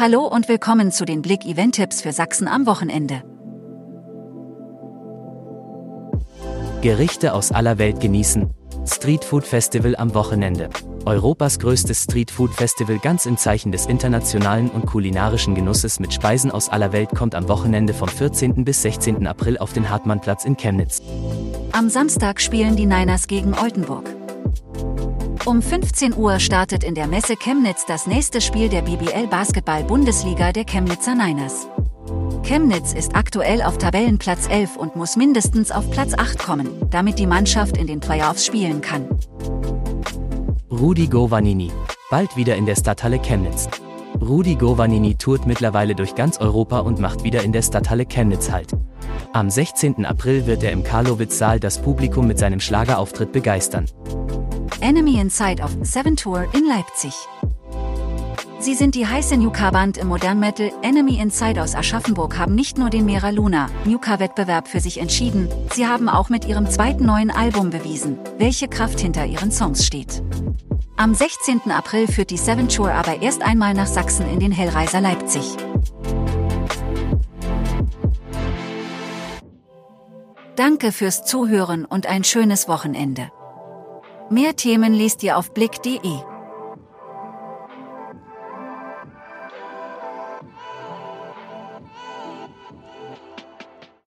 Hallo und willkommen zu den Blick Event Tipps für Sachsen am Wochenende. Gerichte aus aller Welt genießen. Street Food Festival am Wochenende. Europas größtes Street Food Festival ganz im Zeichen des internationalen und kulinarischen Genusses mit Speisen aus aller Welt kommt am Wochenende vom 14. bis 16. April auf den Hartmannplatz in Chemnitz. Am Samstag spielen die Niners gegen Oldenburg. Um 15 Uhr startet in der Messe Chemnitz das nächste Spiel der BBL Basketball Bundesliga der Chemnitzer Niners. Chemnitz ist aktuell auf Tabellenplatz 11 und muss mindestens auf Platz 8 kommen, damit die Mannschaft in den Playoffs spielen kann. Rudi Govanini. Bald wieder in der Stadthalle Chemnitz. Rudi Govanini tourt mittlerweile durch ganz Europa und macht wieder in der Stadthalle Chemnitz Halt. Am 16. April wird er im Karlowitz-Saal das Publikum mit seinem Schlagerauftritt begeistern. Enemy Inside of Seven Tour in Leipzig. Sie sind die heiße Nuka-Band im Modern Metal. Enemy Inside aus Aschaffenburg haben nicht nur den Mera Luna Nuka-Wettbewerb für sich entschieden, sie haben auch mit ihrem zweiten neuen Album bewiesen, welche Kraft hinter ihren Songs steht. Am 16. April führt die Seven Tour aber erst einmal nach Sachsen in den Hellreiser Leipzig. Danke fürs Zuhören und ein schönes Wochenende. Mehr Themen liest ihr auf blick.de.